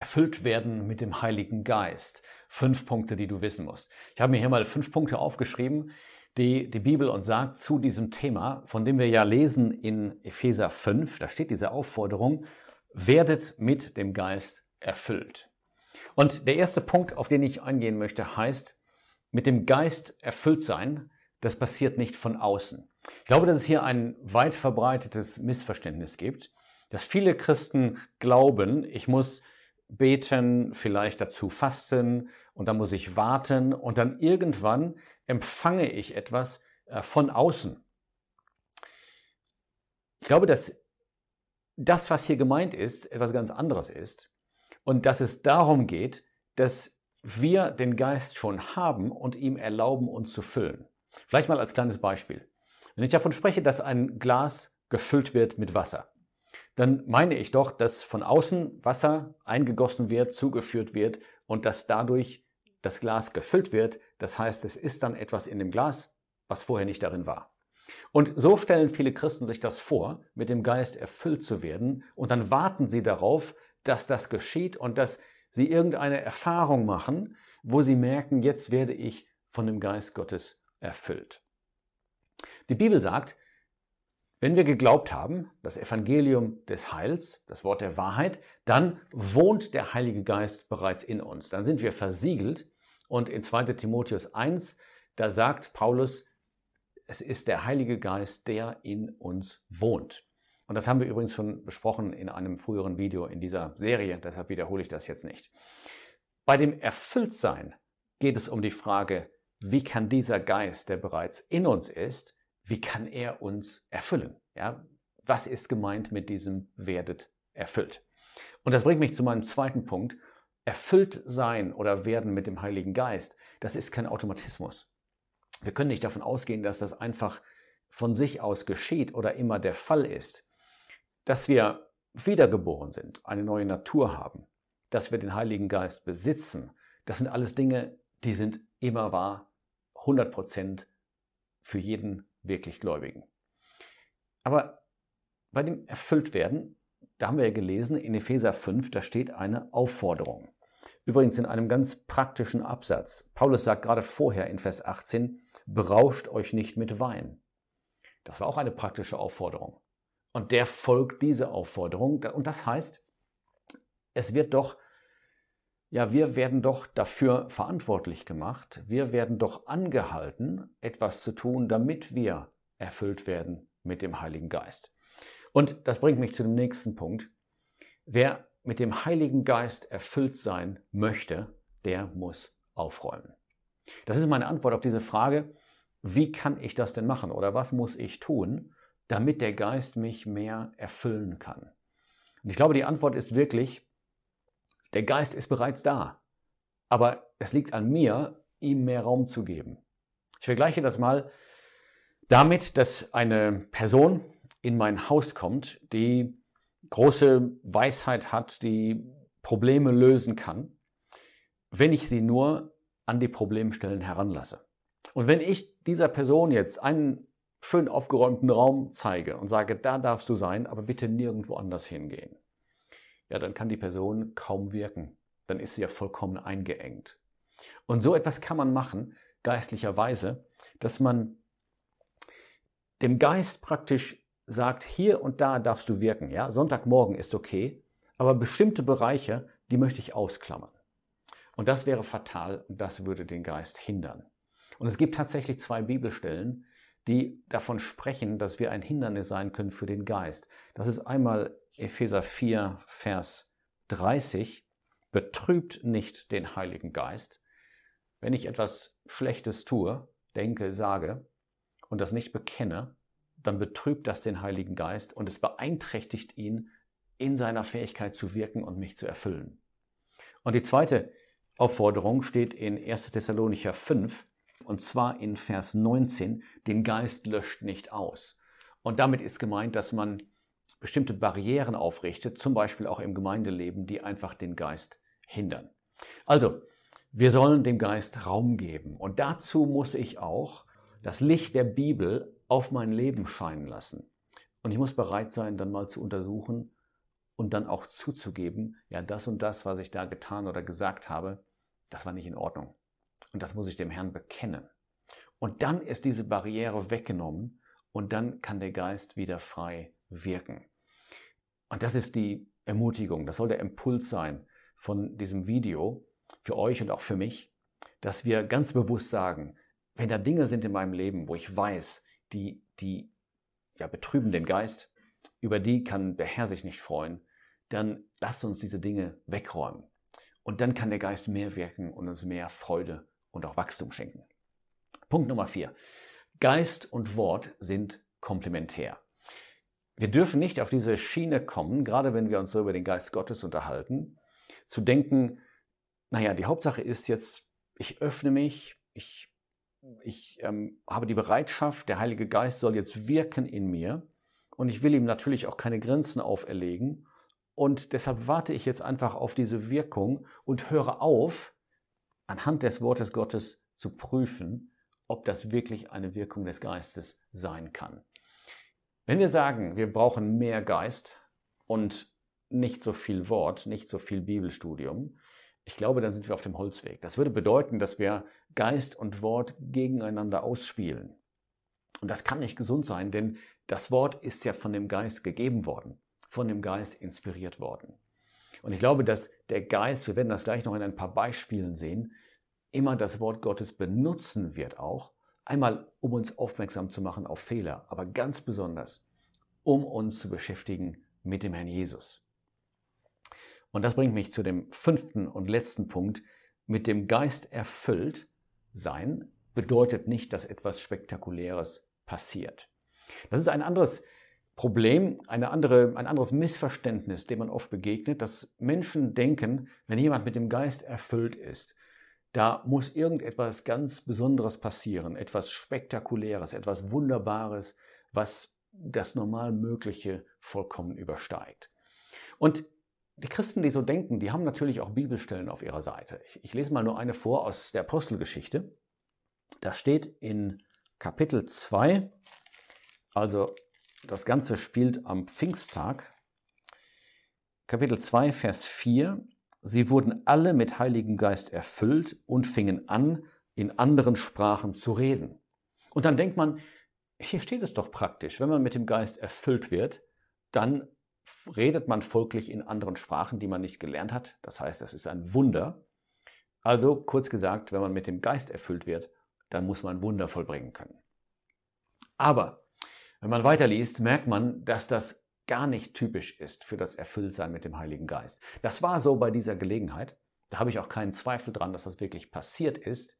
erfüllt werden mit dem Heiligen Geist. Fünf Punkte, die du wissen musst. Ich habe mir hier mal fünf Punkte aufgeschrieben, die die Bibel uns sagt zu diesem Thema, von dem wir ja lesen in Epheser 5. Da steht diese Aufforderung, werdet mit dem Geist erfüllt. Und der erste Punkt, auf den ich eingehen möchte, heißt, mit dem Geist erfüllt sein, das passiert nicht von außen. Ich glaube, dass es hier ein weit verbreitetes Missverständnis gibt, dass viele Christen glauben, ich muss beten, vielleicht dazu fasten und dann muss ich warten und dann irgendwann empfange ich etwas äh, von außen. Ich glaube, dass das, was hier gemeint ist, etwas ganz anderes ist und dass es darum geht, dass wir den Geist schon haben und ihm erlauben, uns zu füllen. Vielleicht mal als kleines Beispiel. Wenn ich davon spreche, dass ein Glas gefüllt wird mit Wasser, dann meine ich doch, dass von außen Wasser eingegossen wird, zugeführt wird und dass dadurch das Glas gefüllt wird. Das heißt, es ist dann etwas in dem Glas, was vorher nicht darin war. Und so stellen viele Christen sich das vor, mit dem Geist erfüllt zu werden, und dann warten sie darauf, dass das geschieht und dass sie irgendeine Erfahrung machen, wo sie merken, jetzt werde ich von dem Geist Gottes erfüllt. Die Bibel sagt, wenn wir geglaubt haben, das Evangelium des Heils, das Wort der Wahrheit, dann wohnt der Heilige Geist bereits in uns. Dann sind wir versiegelt. Und in 2 Timotheus 1, da sagt Paulus, es ist der Heilige Geist, der in uns wohnt. Und das haben wir übrigens schon besprochen in einem früheren Video in dieser Serie, deshalb wiederhole ich das jetzt nicht. Bei dem Erfülltsein geht es um die Frage, wie kann dieser Geist, der bereits in uns ist, wie kann er uns erfüllen? Ja, was ist gemeint mit diesem werdet erfüllt? Und das bringt mich zu meinem zweiten Punkt. Erfüllt sein oder werden mit dem Heiligen Geist, das ist kein Automatismus. Wir können nicht davon ausgehen, dass das einfach von sich aus geschieht oder immer der Fall ist. Dass wir wiedergeboren sind, eine neue Natur haben, dass wir den Heiligen Geist besitzen, das sind alles Dinge, die sind immer wahr, 100 Prozent für jeden wirklich Gläubigen. Aber bei dem Erfülltwerden, da haben wir ja gelesen, in Epheser 5, da steht eine Aufforderung. Übrigens in einem ganz praktischen Absatz. Paulus sagt gerade vorher in Vers 18, berauscht euch nicht mit Wein. Das war auch eine praktische Aufforderung. Und der folgt diese Aufforderung. Und das heißt, es wird doch, ja, wir werden doch dafür verantwortlich gemacht. Wir werden doch angehalten, etwas zu tun, damit wir erfüllt werden mit dem Heiligen Geist. Und das bringt mich zu dem nächsten Punkt. Wer mit dem Heiligen Geist erfüllt sein möchte, der muss aufräumen. Das ist meine Antwort auf diese Frage, wie kann ich das denn machen oder was muss ich tun, damit der Geist mich mehr erfüllen kann? Und ich glaube, die Antwort ist wirklich, der Geist ist bereits da, aber es liegt an mir, ihm mehr Raum zu geben. Ich vergleiche das mal damit, dass eine Person in mein Haus kommt, die große Weisheit hat, die Probleme lösen kann, wenn ich sie nur an die Problemstellen heranlasse. Und wenn ich dieser Person jetzt einen schön aufgeräumten Raum zeige und sage, da darfst du sein, aber bitte nirgendwo anders hingehen, ja, dann kann die Person kaum wirken. Dann ist sie ja vollkommen eingeengt. Und so etwas kann man machen, geistlicherweise, dass man dem Geist praktisch sagt, hier und da darfst du wirken. Ja, Sonntagmorgen ist okay, aber bestimmte Bereiche, die möchte ich ausklammern. Und das wäre fatal und das würde den Geist hindern. Und es gibt tatsächlich zwei Bibelstellen, die davon sprechen, dass wir ein Hindernis sein können für den Geist. Das ist einmal Epheser 4, Vers 30. Betrübt nicht den Heiligen Geist. Wenn ich etwas Schlechtes tue, denke, sage und das nicht bekenne, dann betrübt das den Heiligen Geist und es beeinträchtigt ihn in seiner Fähigkeit zu wirken und mich zu erfüllen. Und die zweite Aufforderung steht in 1. Thessalonicher 5, und zwar in Vers 19, den Geist löscht nicht aus. Und damit ist gemeint, dass man bestimmte Barrieren aufrichtet, zum Beispiel auch im Gemeindeleben, die einfach den Geist hindern. Also, wir sollen dem Geist Raum geben. Und dazu muss ich auch das Licht der Bibel auf mein Leben scheinen lassen. Und ich muss bereit sein, dann mal zu untersuchen, und dann auch zuzugeben, ja, das und das, was ich da getan oder gesagt habe, das war nicht in Ordnung. Und das muss ich dem Herrn bekennen. Und dann ist diese Barriere weggenommen und dann kann der Geist wieder frei wirken. Und das ist die Ermutigung, das soll der Impuls sein von diesem Video für euch und auch für mich, dass wir ganz bewusst sagen, wenn da Dinge sind in meinem Leben, wo ich weiß, die, die ja, betrüben den Geist, über die kann der Herr sich nicht freuen, dann lasst uns diese Dinge wegräumen. Und dann kann der Geist mehr wirken und uns mehr Freude und auch Wachstum schenken. Punkt Nummer vier. Geist und Wort sind komplementär. Wir dürfen nicht auf diese Schiene kommen, gerade wenn wir uns so über den Geist Gottes unterhalten, zu denken, naja, die Hauptsache ist jetzt, ich öffne mich, ich, ich ähm, habe die Bereitschaft, der Heilige Geist soll jetzt wirken in mir und ich will ihm natürlich auch keine Grenzen auferlegen und deshalb warte ich jetzt einfach auf diese Wirkung und höre auf, anhand des Wortes Gottes zu prüfen, ob das wirklich eine Wirkung des Geistes sein kann. Wenn wir sagen, wir brauchen mehr Geist und nicht so viel Wort, nicht so viel Bibelstudium, ich glaube, dann sind wir auf dem Holzweg. Das würde bedeuten, dass wir Geist und Wort gegeneinander ausspielen. Und das kann nicht gesund sein, denn das Wort ist ja von dem Geist gegeben worden, von dem Geist inspiriert worden. Und ich glaube, dass der Geist, wir werden das gleich noch in ein paar Beispielen sehen, immer das Wort Gottes benutzen wird auch, einmal um uns aufmerksam zu machen auf Fehler, aber ganz besonders, um uns zu beschäftigen mit dem Herrn Jesus. Und das bringt mich zu dem fünften und letzten Punkt. Mit dem Geist erfüllt sein bedeutet nicht, dass etwas Spektakuläres passiert. Das ist ein anderes Problem, eine andere, ein anderes Missverständnis, dem man oft begegnet, dass Menschen denken, wenn jemand mit dem Geist erfüllt ist, da muss irgendetwas ganz Besonderes passieren, etwas Spektakuläres, etwas Wunderbares, was das normal Mögliche vollkommen übersteigt. Und die Christen, die so denken, die haben natürlich auch Bibelstellen auf ihrer Seite. Ich, ich lese mal nur eine vor aus der Apostelgeschichte. Da steht in Kapitel 2, also das Ganze spielt am Pfingsttag, Kapitel 2, Vers 4, Sie wurden alle mit Heiligen Geist erfüllt und fingen an, in anderen Sprachen zu reden. Und dann denkt man, hier steht es doch praktisch, wenn man mit dem Geist erfüllt wird, dann redet man folglich in anderen Sprachen, die man nicht gelernt hat. Das heißt, das ist ein Wunder. Also kurz gesagt, wenn man mit dem Geist erfüllt wird, dann muss man Wunder vollbringen können. Aber wenn man weiterliest, merkt man, dass das gar nicht typisch ist für das Erfülltsein mit dem Heiligen Geist. Das war so bei dieser Gelegenheit. Da habe ich auch keinen Zweifel dran, dass das wirklich passiert ist.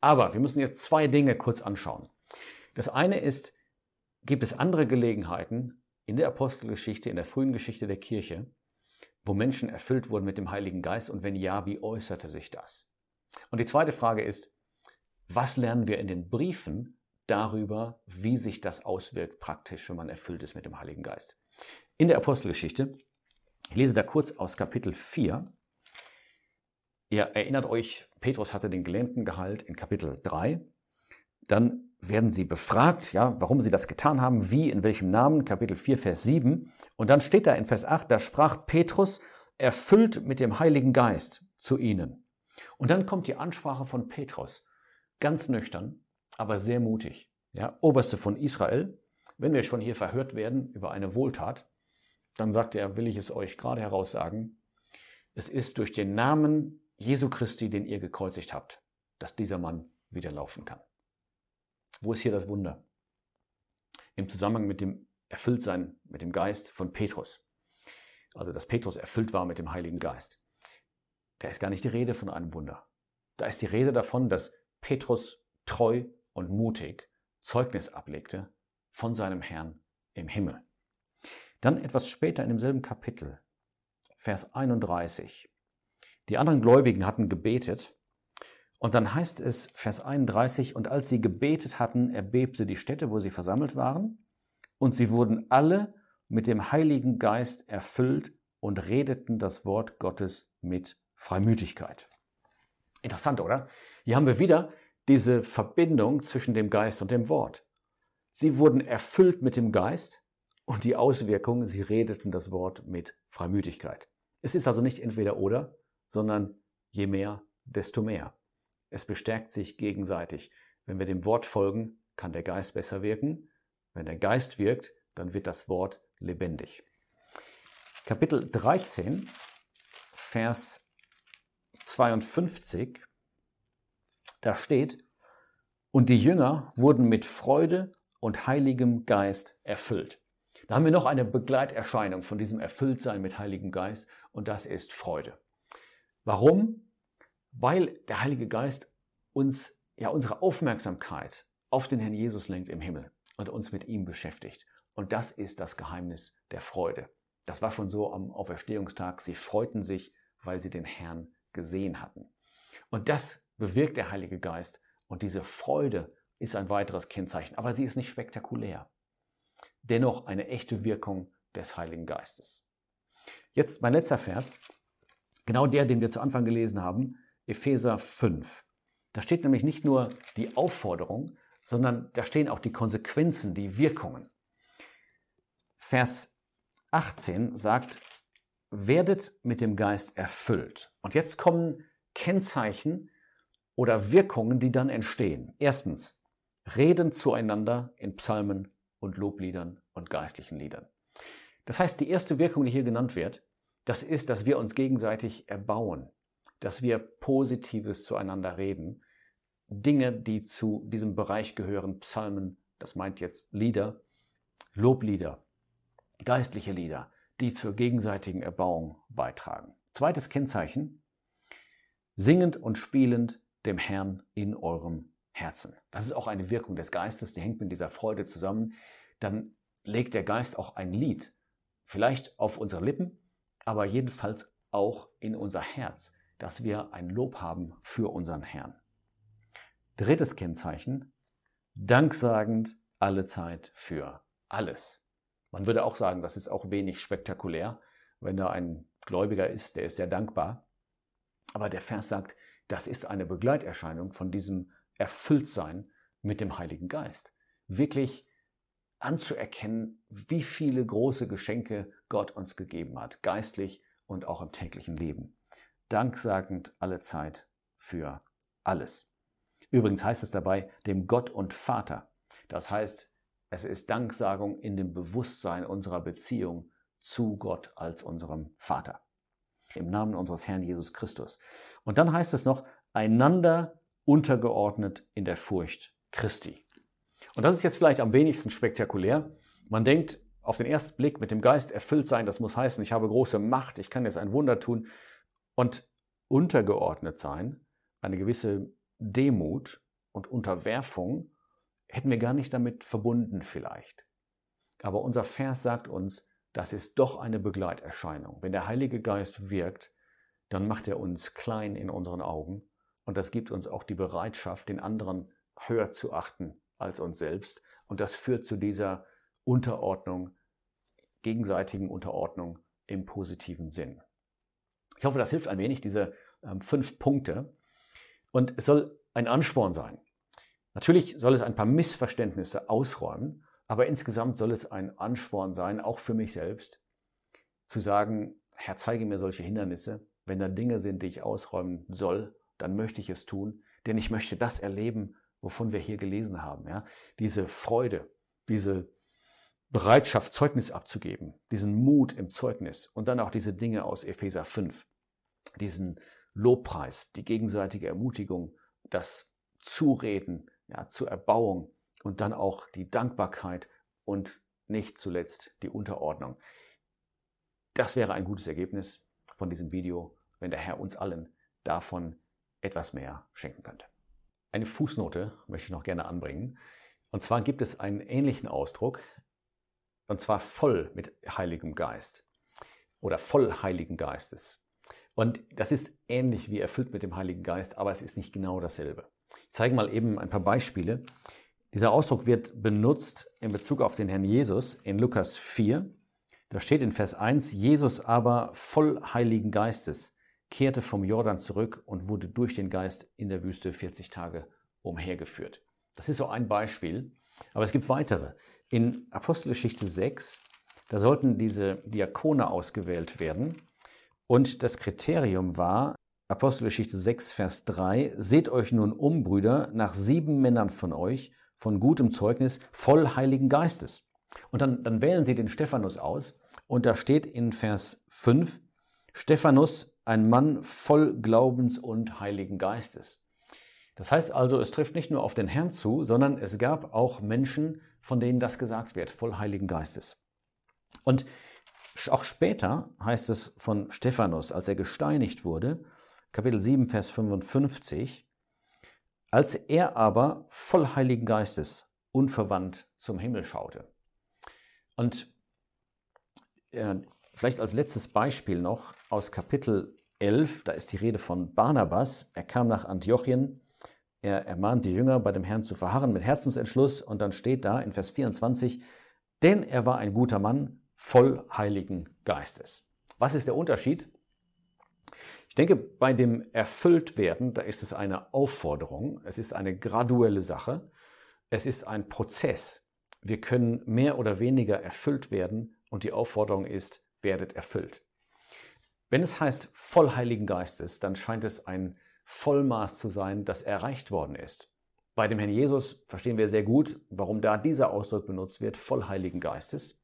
Aber wir müssen jetzt zwei Dinge kurz anschauen. Das eine ist, gibt es andere Gelegenheiten in der Apostelgeschichte, in der frühen Geschichte der Kirche, wo Menschen erfüllt wurden mit dem Heiligen Geist und wenn ja, wie äußerte sich das? Und die zweite Frage ist, was lernen wir in den Briefen darüber, wie sich das auswirkt praktisch, wenn man erfüllt ist mit dem Heiligen Geist? In der Apostelgeschichte, ich lese da kurz aus Kapitel 4. Ihr erinnert euch, Petrus hatte den Gelähmten geheilt in Kapitel 3. Dann werden sie befragt, ja, warum sie das getan haben, wie, in welchem Namen, Kapitel 4, Vers 7. Und dann steht da in Vers 8, da sprach Petrus, erfüllt mit dem Heiligen Geist zu ihnen. Und dann kommt die Ansprache von Petrus, ganz nüchtern, aber sehr mutig. Ja, Oberste von Israel, wenn wir schon hier verhört werden über eine Wohltat, dann sagt er, will ich es euch gerade heraussagen, es ist durch den Namen Jesu Christi, den ihr gekreuzigt habt, dass dieser Mann wieder laufen kann. Wo ist hier das Wunder? Im Zusammenhang mit dem Erfülltsein mit dem Geist von Petrus. Also, dass Petrus erfüllt war mit dem Heiligen Geist. Da ist gar nicht die Rede von einem Wunder. Da ist die Rede davon, dass Petrus treu und mutig Zeugnis ablegte von seinem Herrn im Himmel. Dann etwas später in demselben Kapitel, Vers 31. Die anderen Gläubigen hatten gebetet und dann heißt es, Vers 31, und als sie gebetet hatten, erbebte die Stätte, wo sie versammelt waren, und sie wurden alle mit dem Heiligen Geist erfüllt und redeten das Wort Gottes mit Freimütigkeit. Interessant, oder? Hier haben wir wieder diese Verbindung zwischen dem Geist und dem Wort. Sie wurden erfüllt mit dem Geist Und die Auswirkung, sie redeten das Wort mit Freimütigkeit. Es ist also nicht entweder oder, sondern je mehr, desto mehr. Es bestärkt sich gegenseitig. Wenn wir dem Wort folgen, kann der Geist besser wirken. Wenn der Geist wirkt, dann wird das Wort lebendig. Kapitel 13, Vers 52, da steht, und die Jünger wurden mit Freude und heiligem Geist erfüllt. Da haben wir noch eine Begleiterscheinung von diesem Erfülltsein mit Heiligem Geist und das ist Freude. Warum? Weil der Heilige Geist uns ja unsere Aufmerksamkeit auf den Herrn Jesus lenkt im Himmel und uns mit ihm beschäftigt. Und das ist das Geheimnis der Freude. Das war schon so am Auferstehungstag. Sie freuten sich, weil sie den Herrn gesehen hatten. Und das bewirkt der Heilige Geist. Und diese Freude ist ein weiteres Kennzeichen. Aber sie ist nicht spektakulär. Dennoch eine echte Wirkung des Heiligen Geistes. Jetzt mein letzter Vers. Genau der, den wir zu Anfang gelesen haben. Epheser 5. Da steht nämlich nicht nur die Aufforderung, sondern da stehen auch die Konsequenzen, die Wirkungen. Vers 18 sagt, werdet mit dem Geist erfüllt. Und jetzt kommen Kennzeichen oder Wirkungen, die dann entstehen. Erstens, reden zueinander in Psalmen und Lobliedern und geistlichen Liedern. Das heißt, die erste Wirkung, die hier genannt wird, das ist, dass wir uns gegenseitig erbauen, dass wir Positives zueinander reden, Dinge, die zu diesem Bereich gehören, Psalmen, das meint jetzt Lieder, Loblieder, geistliche Lieder, die zur gegenseitigen Erbauung beitragen. Zweites Kennzeichen, singend und spielend dem Herrn in eurem Herzen. Das ist auch eine Wirkung des Geistes, die hängt mit dieser Freude zusammen. Dann legt der Geist auch ein Lied, vielleicht auf unsere Lippen, aber jedenfalls auch in unser Herz, dass wir ein Lob haben für unseren Herrn. Drittes Kennzeichen, danksagend alle Zeit für alles. Man würde auch sagen, das ist auch wenig spektakulär. Wenn da ein Gläubiger ist, der ist sehr dankbar. Aber der Vers sagt, das ist eine Begleiterscheinung von diesem Erfülltsein mit dem Heiligen Geist. Wirklich anzuerkennen, wie viele große Geschenke Gott uns gegeben hat, geistlich und auch im täglichen Leben. Danksagend alle Zeit für alles. Übrigens heißt es dabei dem Gott und Vater. Das heißt, es ist Danksagung in dem Bewusstsein unserer Beziehung zu Gott als unserem Vater. Im Namen unseres Herrn Jesus Christus. Und dann heißt es noch, einander untergeordnet in der Furcht Christi. Und das ist jetzt vielleicht am wenigsten spektakulär. Man denkt auf den ersten Blick mit dem Geist erfüllt sein, das muss heißen, ich habe große Macht, ich kann jetzt ein Wunder tun. Und untergeordnet sein, eine gewisse Demut und Unterwerfung hätten wir gar nicht damit verbunden vielleicht. Aber unser Vers sagt uns, das ist doch eine Begleiterscheinung. Wenn der Heilige Geist wirkt, dann macht er uns klein in unseren Augen und das gibt uns auch die Bereitschaft, den anderen höher zu achten als uns selbst. Und das führt zu dieser Unterordnung, gegenseitigen Unterordnung im positiven Sinn. Ich hoffe, das hilft ein wenig, diese ähm, fünf Punkte. Und es soll ein Ansporn sein. Natürlich soll es ein paar Missverständnisse ausräumen, aber insgesamt soll es ein Ansporn sein, auch für mich selbst, zu sagen, Herr, zeige mir solche Hindernisse. Wenn da Dinge sind, die ich ausräumen soll, dann möchte ich es tun, denn ich möchte das erleben, wovon wir hier gelesen haben. Ja? Diese Freude, diese Bereitschaft, Zeugnis abzugeben, diesen Mut im Zeugnis und dann auch diese Dinge aus Epheser 5, diesen Lobpreis, die gegenseitige Ermutigung, das Zureden ja, zur Erbauung und dann auch die Dankbarkeit und nicht zuletzt die Unterordnung. Das wäre ein gutes Ergebnis von diesem Video, wenn der Herr uns allen davon etwas mehr schenken könnte. Eine Fußnote möchte ich noch gerne anbringen. Und zwar gibt es einen ähnlichen Ausdruck, und zwar voll mit Heiligem Geist oder voll Heiligen Geistes. Und das ist ähnlich wie erfüllt mit dem Heiligen Geist, aber es ist nicht genau dasselbe. Ich zeige mal eben ein paar Beispiele. Dieser Ausdruck wird benutzt in Bezug auf den Herrn Jesus in Lukas 4. Da steht in Vers 1, Jesus aber voll Heiligen Geistes kehrte vom Jordan zurück und wurde durch den Geist in der Wüste 40 Tage umhergeführt. Das ist so ein Beispiel, aber es gibt weitere. In Apostelgeschichte 6, Da sollten diese Diakone ausgewählt werden. Und das Kriterium war, Apostelgeschichte 6, Vers 3, Seht euch nun um, Brüder, nach sieben Männern von euch, von gutem Zeugnis, voll Heiligen Geistes. Und dann, dann wählen sie den Stephanus aus. Und da steht in Vers 5, Stephanus, ein Mann voll Glaubens und Heiligen Geistes. Das heißt also, es trifft nicht nur auf den Herrn zu, sondern es gab auch Menschen, von denen das gesagt wird, voll Heiligen Geistes. Und auch später heißt es von Stephanus, als er gesteinigt wurde, Kapitel 7, Vers 55, als er aber voll Heiligen Geistes unverwandt zum Himmel schaute. Und äh, vielleicht als letztes Beispiel noch aus Kapitel 11, da ist die Rede von Barnabas. Er kam nach Antiochien, er ermahnt die Jünger, bei dem Herrn zu verharren mit Herzensentschluss und dann steht da in Vers 24, denn er war ein guter Mann, voll Heiligen Geistes. Was ist der Unterschied? Ich denke, bei dem Erfülltwerden, da ist es eine Aufforderung, es ist eine graduelle Sache, es ist ein Prozess. Wir können mehr oder weniger erfüllt werden und die Aufforderung ist, werdet erfüllt. Wenn es heißt voll Heiligen Geistes, dann scheint es ein Vollmaß zu sein, das erreicht worden ist. Bei dem Herrn Jesus verstehen wir sehr gut, warum da dieser Ausdruck benutzt wird, voll Heiligen Geistes.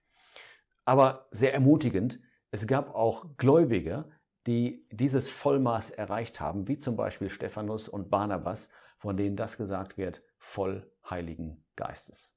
Aber sehr ermutigend, es gab auch Gläubige, die dieses Vollmaß erreicht haben, wie zum Beispiel Stephanus und Barnabas, von denen das gesagt wird, voll Heiligen Geistes.